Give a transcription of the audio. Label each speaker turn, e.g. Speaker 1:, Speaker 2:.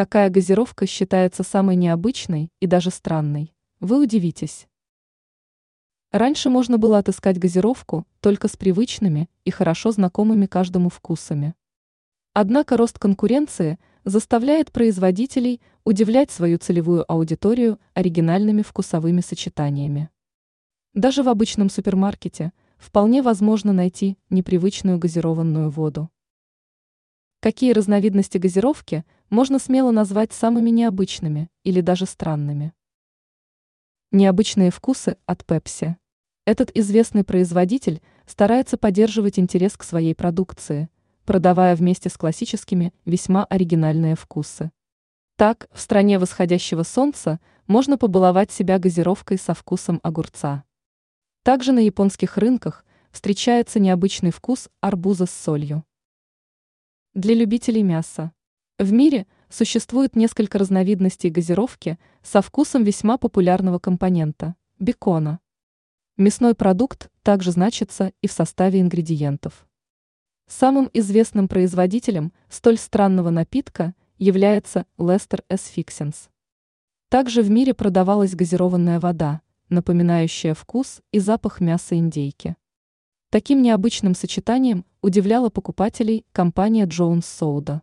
Speaker 1: Какая газировка считается самой необычной и даже странной? Вы удивитесь. Раньше можно было отыскать газировку только с привычными и хорошо знакомыми каждому вкусами. Однако рост конкуренции заставляет производителей удивлять свою целевую аудиторию оригинальными вкусовыми сочетаниями. Даже в обычном супермаркете вполне возможно найти непривычную газированную воду. Какие разновидности газировки можно смело назвать самыми необычными или даже странными? Необычные вкусы от Пепси. Этот известный производитель старается поддерживать интерес к своей продукции, продавая вместе с классическими весьма оригинальные вкусы. Так, в стране восходящего солнца можно побаловать себя газировкой со вкусом огурца. Также на японских рынках встречается необычный вкус арбуза с солью. Для любителей мяса. В мире существует несколько разновидностей газировки со вкусом весьма популярного компонента – бекона. Мясной продукт также значится и в составе ингредиентов. Самым известным производителем столь странного напитка является Lester Asphyxians. Также в мире продавалась газированная вода, напоминающая вкус и запах мяса индейки. Таким необычным сочетанием удивляла покупателей компания Jones Soda.